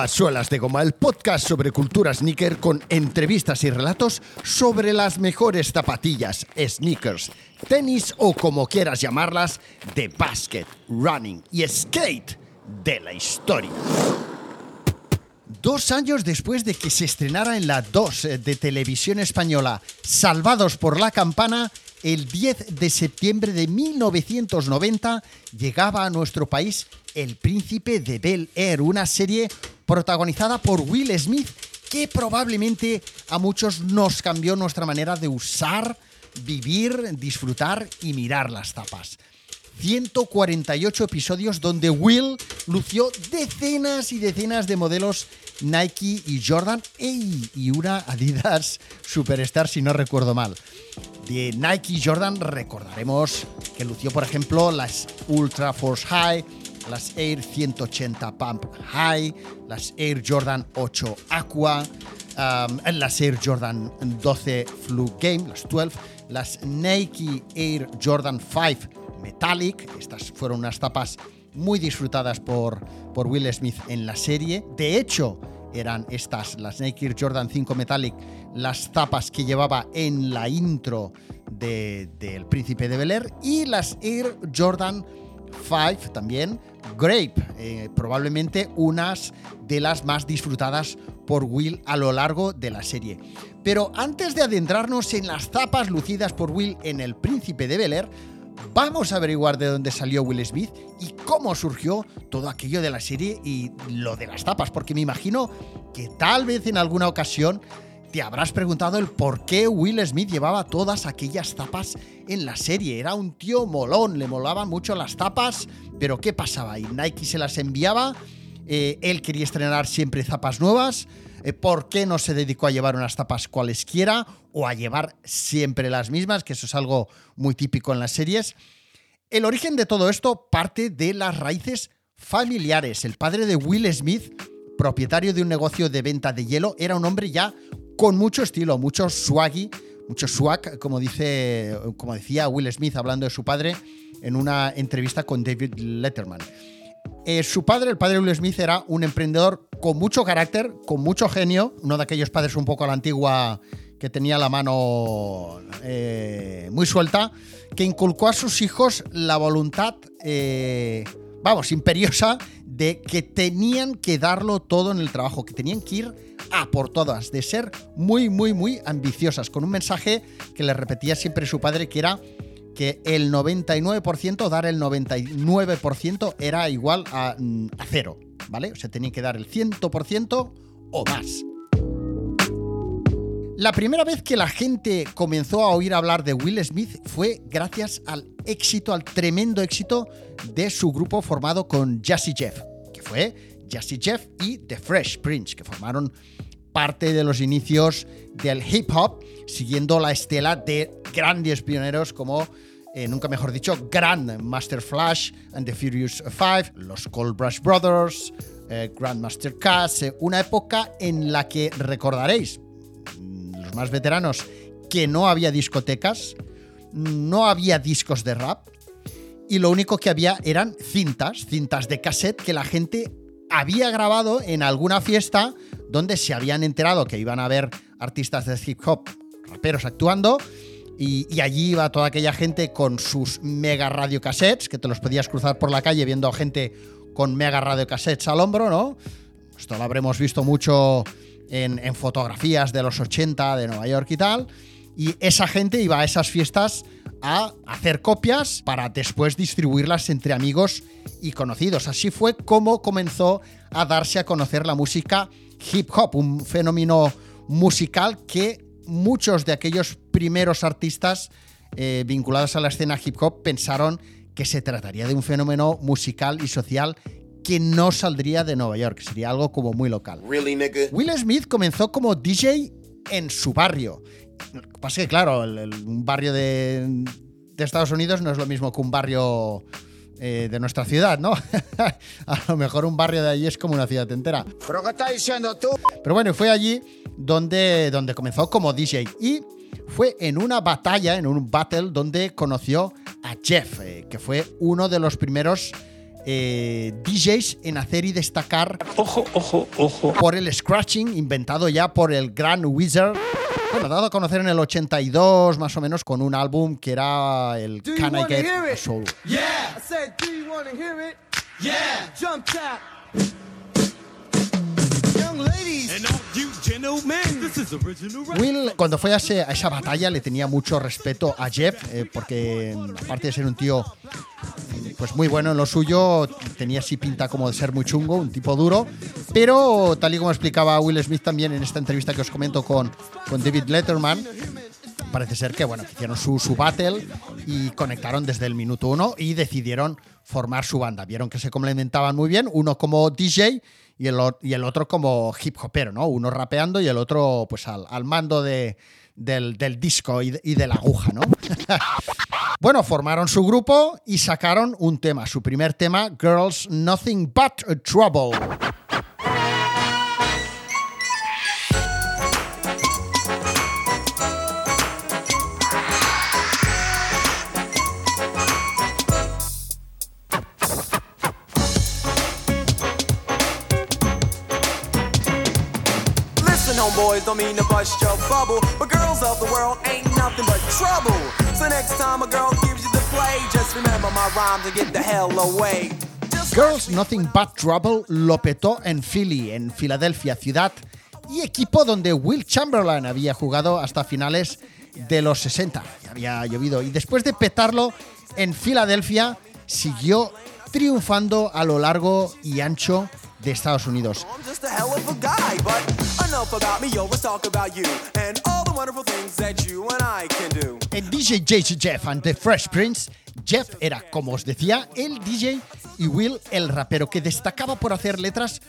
A Suelas de Goma, el podcast sobre cultura sneaker con entrevistas y relatos sobre las mejores zapatillas, sneakers, tenis o como quieras llamarlas, de basket, running y skate de la historia. Dos años después de que se estrenara en la 2 de televisión española Salvados por la Campana, el 10 de septiembre de 1990 llegaba a nuestro país El Príncipe de Bel Air, una serie protagonizada por Will Smith que probablemente a muchos nos cambió nuestra manera de usar, vivir, disfrutar y mirar las tapas. 148 episodios donde Will lució decenas y decenas de modelos Nike y Jordan y una Adidas Superstar si no recuerdo mal. De Nike Jordan recordaremos que lució por ejemplo las Ultra Force High, las Air 180 Pump High, las Air Jordan 8 Aqua, las Air Jordan 12 Flu Game, las 12, las Nike Air Jordan 5 Metallic. Estas fueron unas tapas muy disfrutadas por, por Will Smith en la serie. De hecho, eran estas, las Nike Jordan 5 Metallic, las tapas que llevaba en la intro del de, Príncipe de Bel Air y las Air Jordan 5 también, Grape, eh, probablemente unas de las más disfrutadas por Will a lo largo de la serie. Pero antes de adentrarnos en las tapas lucidas por Will en El Príncipe de Bel Air, Vamos a averiguar de dónde salió Will Smith y cómo surgió todo aquello de la serie y lo de las tapas, porque me imagino que tal vez en alguna ocasión te habrás preguntado el por qué Will Smith llevaba todas aquellas tapas en la serie. Era un tío molón, le molaban mucho las tapas, pero ¿qué pasaba? Y Nike se las enviaba, eh, él quería estrenar siempre zapas nuevas, eh, por qué no se dedicó a llevar unas tapas cualesquiera o a llevar siempre las mismas, que eso es algo muy típico en las series. El origen de todo esto parte de las raíces familiares. El padre de Will Smith, propietario de un negocio de venta de hielo, era un hombre ya con mucho estilo, mucho swaggy, mucho swag, como, dice, como decía Will Smith hablando de su padre en una entrevista con David Letterman. Eh, su padre, el padre Will Smith, era un emprendedor con mucho carácter, con mucho genio, uno de aquellos padres un poco a la antigua que tenía la mano eh, muy suelta, que inculcó a sus hijos la voluntad, eh, vamos, imperiosa, de que tenían que darlo todo en el trabajo, que tenían que ir a por todas, de ser muy, muy, muy ambiciosas, con un mensaje que le repetía siempre su padre, que era que el 99%, dar el 99% era igual a, mm, a cero, ¿vale? O sea, tenían que dar el 100% o más. La primera vez que la gente comenzó a oír hablar de Will Smith fue gracias al éxito, al tremendo éxito de su grupo formado con Jazzy Jeff, que fue Jazzy Jeff y The Fresh Prince, que formaron parte de los inicios del hip hop, siguiendo la estela de grandes pioneros como, eh, nunca mejor dicho, Grand Master Flash and the Furious Five, los Cold Brush Brothers, eh, Grandmaster Cass, una época en la que recordaréis, mm, los más veteranos, que no había discotecas, no había discos de rap, y lo único que había eran cintas, cintas de cassette que la gente había grabado en alguna fiesta donde se habían enterado que iban a ver artistas de hip hop, raperos actuando, y, allí iba toda aquella gente con sus mega radiocassettes, que te los podías cruzar por la calle viendo a gente con mega radiocassettes al hombro, ¿no? Esto lo habremos visto mucho en, en fotografías de los 80 de Nueva York y tal. Y esa gente iba a esas fiestas a hacer copias para después distribuirlas entre amigos y conocidos. Así fue como comenzó a darse a conocer la música hip hop, un fenómeno musical que muchos de aquellos primeros artistas eh, vinculados a la escena hip hop pensaron que se trataría de un fenómeno musical y social que no saldría de Nueva York, sería algo como muy local. Will Smith comenzó como DJ en su barrio. Lo que pasa es que, claro, un barrio de, de Estados Unidos no es lo mismo que un barrio eh, de nuestra ciudad, ¿no? a lo mejor un barrio de allí es como una ciudad entera. ¿Pero qué estás diciendo tú? Pero bueno, fue allí donde, donde comenzó como DJ y fue en una batalla, en un battle, donde conoció a Jeff, eh, que fue uno de los primeros eh, DJs en hacer y destacar Ojo, ojo, ojo. por el scratching inventado ya por el Grand Wizard. Bueno, dado a conocer en el 82 más o menos con un álbum que era el Can I Get hear a? Soul. I said, do you want to hear it? Yeah. Jump tap. Young ladies. And all you gentlemen, this is original rap. Will, cuando fue a, ese- a esa batalla, le tenía mucho respeto a Jeff, eh, porque aparte de ser un tío pues muy bueno en lo suyo, tenía así pinta como de ser muy chungo, un tipo duro, pero tal y como explicaba Will Smith también en esta entrevista que os comento con, con David Letterman, parece ser que bueno, hicieron su, su battle y conectaron desde el minuto uno y decidieron formar su banda. Vieron que se complementaban muy bien, uno como DJ y el, y el otro como hip hopero, ¿no? Uno rapeando y el otro pues al, al mando de, del, del disco y de, y de la aguja, ¿no? bueno, formaron su grupo y sacaron un tema, su primer tema, Girls Nothing But Trouble. Listen, homeboys, don't mean to bust your bubble, but girls of the world ain't nothing but trouble. So next time a girl gives you the play, just remember my rhyme to get the hell away. Just Girls Nothing But Trouble lo petó en Philly, en Filadelfia, ciudad y equipo donde Will Chamberlain había jugado hasta finales de los 60. Y había llovido. Y después de petarlo en Filadelfia, siguió triunfando a lo largo y ancho de Estados Unidos. Enough and all the wonderful things that you and I can do. En DJ JC Jeff and the Fresh Prince, Jeff era, como os decía, el DJ y Will el rapero que destacaba por hacer letras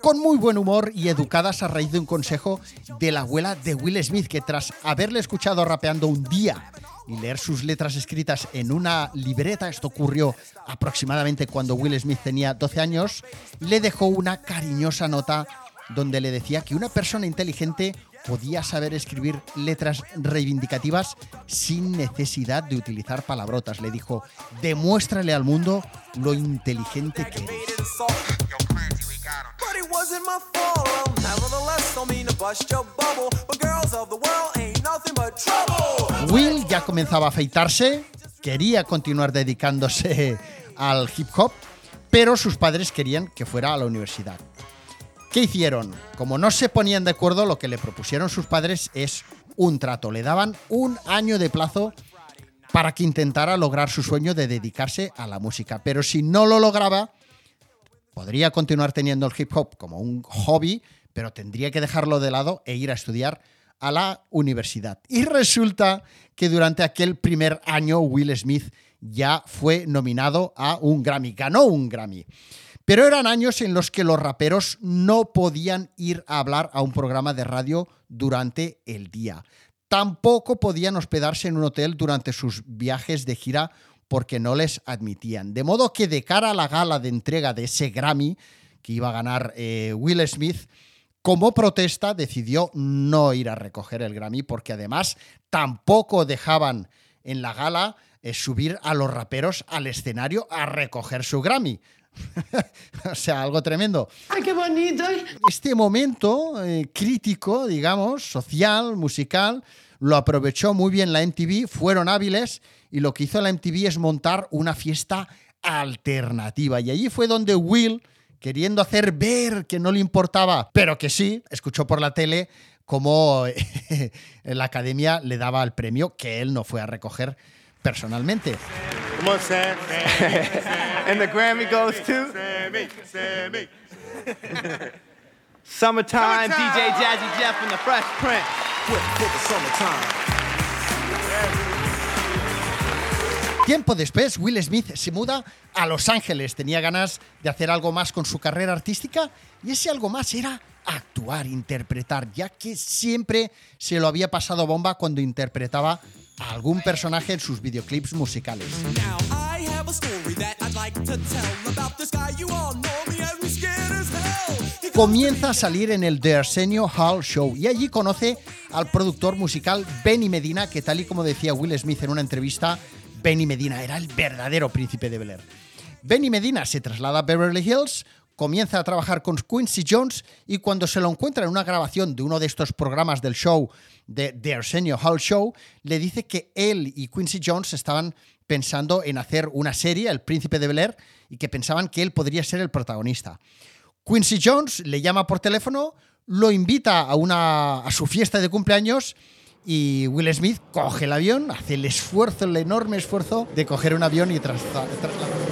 con muy buen humor y educadas a raíz de un consejo de la abuela de Will Smith, que tras haberle escuchado rapeando un día y leer sus letras escritas en una libreta, esto ocurrió aproximadamente cuando Will Smith tenía 12 años, le dejó una cariñosa nota donde le decía que una persona inteligente podía saber escribir letras reivindicativas sin necesidad de utilizar palabrotas. Le dijo, demuéstrale al mundo lo inteligente que eres. But it wasn't my fault. Well, nevertheless, don't mean to bust your bubble, but girls of the world ain't nothing but trouble. Will ya comenzaba a afeitarse, quería continuar dedicándose al hip hop, pero sus padres querían que fuera a la universidad. ¿Qué hicieron? Como no se ponían de acuerdo, lo que le propusieron sus padres es un trato. Le daban un año de plazo para que intentara lograr su sueño de dedicarse a la música. Pero si no lo lograba, podría continuar teniendo el hip hop como un hobby, pero tendría que dejarlo de lado e ir a estudiar a la universidad. Y resulta que durante aquel primer año Will Smith ya fue nominado a un Grammy, ganó un Grammy. Pero eran años en los que los raperos no podían ir a hablar a un programa de radio durante el día. Tampoco podían hospedarse en un hotel durante sus viajes de gira porque no les admitían. De modo que de cara a la gala de entrega de ese Grammy que iba a ganar eh, Will Smith, como protesta decidió no ir a recoger el Grammy porque además tampoco dejaban en la gala eh, subir a los raperos al escenario a recoger su Grammy. o sea, algo tremendo. ¡Ay, qué bonito! Este momento eh, crítico, digamos, social, musical, lo aprovechó muy bien la MTV, fueron hábiles y lo que hizo la MTV es montar una fiesta alternativa. Y allí fue donde Will, queriendo hacer ver que no le importaba, pero que sí, escuchó por la tele cómo la academia le daba el premio que él no fue a recoger personalmente. Come on, Sam. And the Grammy goes to Sammy, Sammy. Summertime, DJ Jazzy Jeff and the Fresh Prince. Quick the summertime. Tiempo después, Will Smith se muda a Los Ángeles. Tenía ganas de hacer algo más con su carrera artística y ese algo más era actuar, interpretar, ya que siempre se lo había pasado bomba cuando interpretaba a algún personaje en sus videoclips musicales. Comienza a salir en el The Arsenio Hall Show y allí conoce al productor musical Benny Medina, que tal y como decía Will Smith en una entrevista, Benny Medina era el verdadero príncipe de Bel Air. Benny Medina se traslada a Beverly Hills, comienza a trabajar con Quincy Jones y cuando se lo encuentra en una grabación de uno de estos programas del show, de The Arsenio Hall Show, le dice que él y Quincy Jones estaban pensando en hacer una serie, El Príncipe de Bel Air, y que pensaban que él podría ser el protagonista. Quincy Jones le llama por teléfono, lo invita a, una, a su fiesta de cumpleaños y Will Smith coge el avión, hace el esfuerzo, el enorme esfuerzo de coger un avión y trasladarse.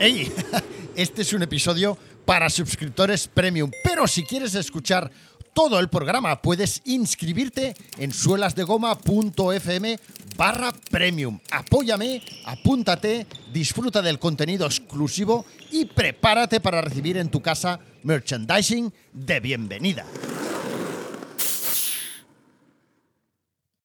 ¡Ey! Este es un episodio para suscriptores premium, pero si quieres escuchar todo el programa puedes inscribirte en suelasdegoma.fm barra premium. Apóyame, apúntate, disfruta del contenido exclusivo y prepárate para recibir en tu casa merchandising de bienvenida.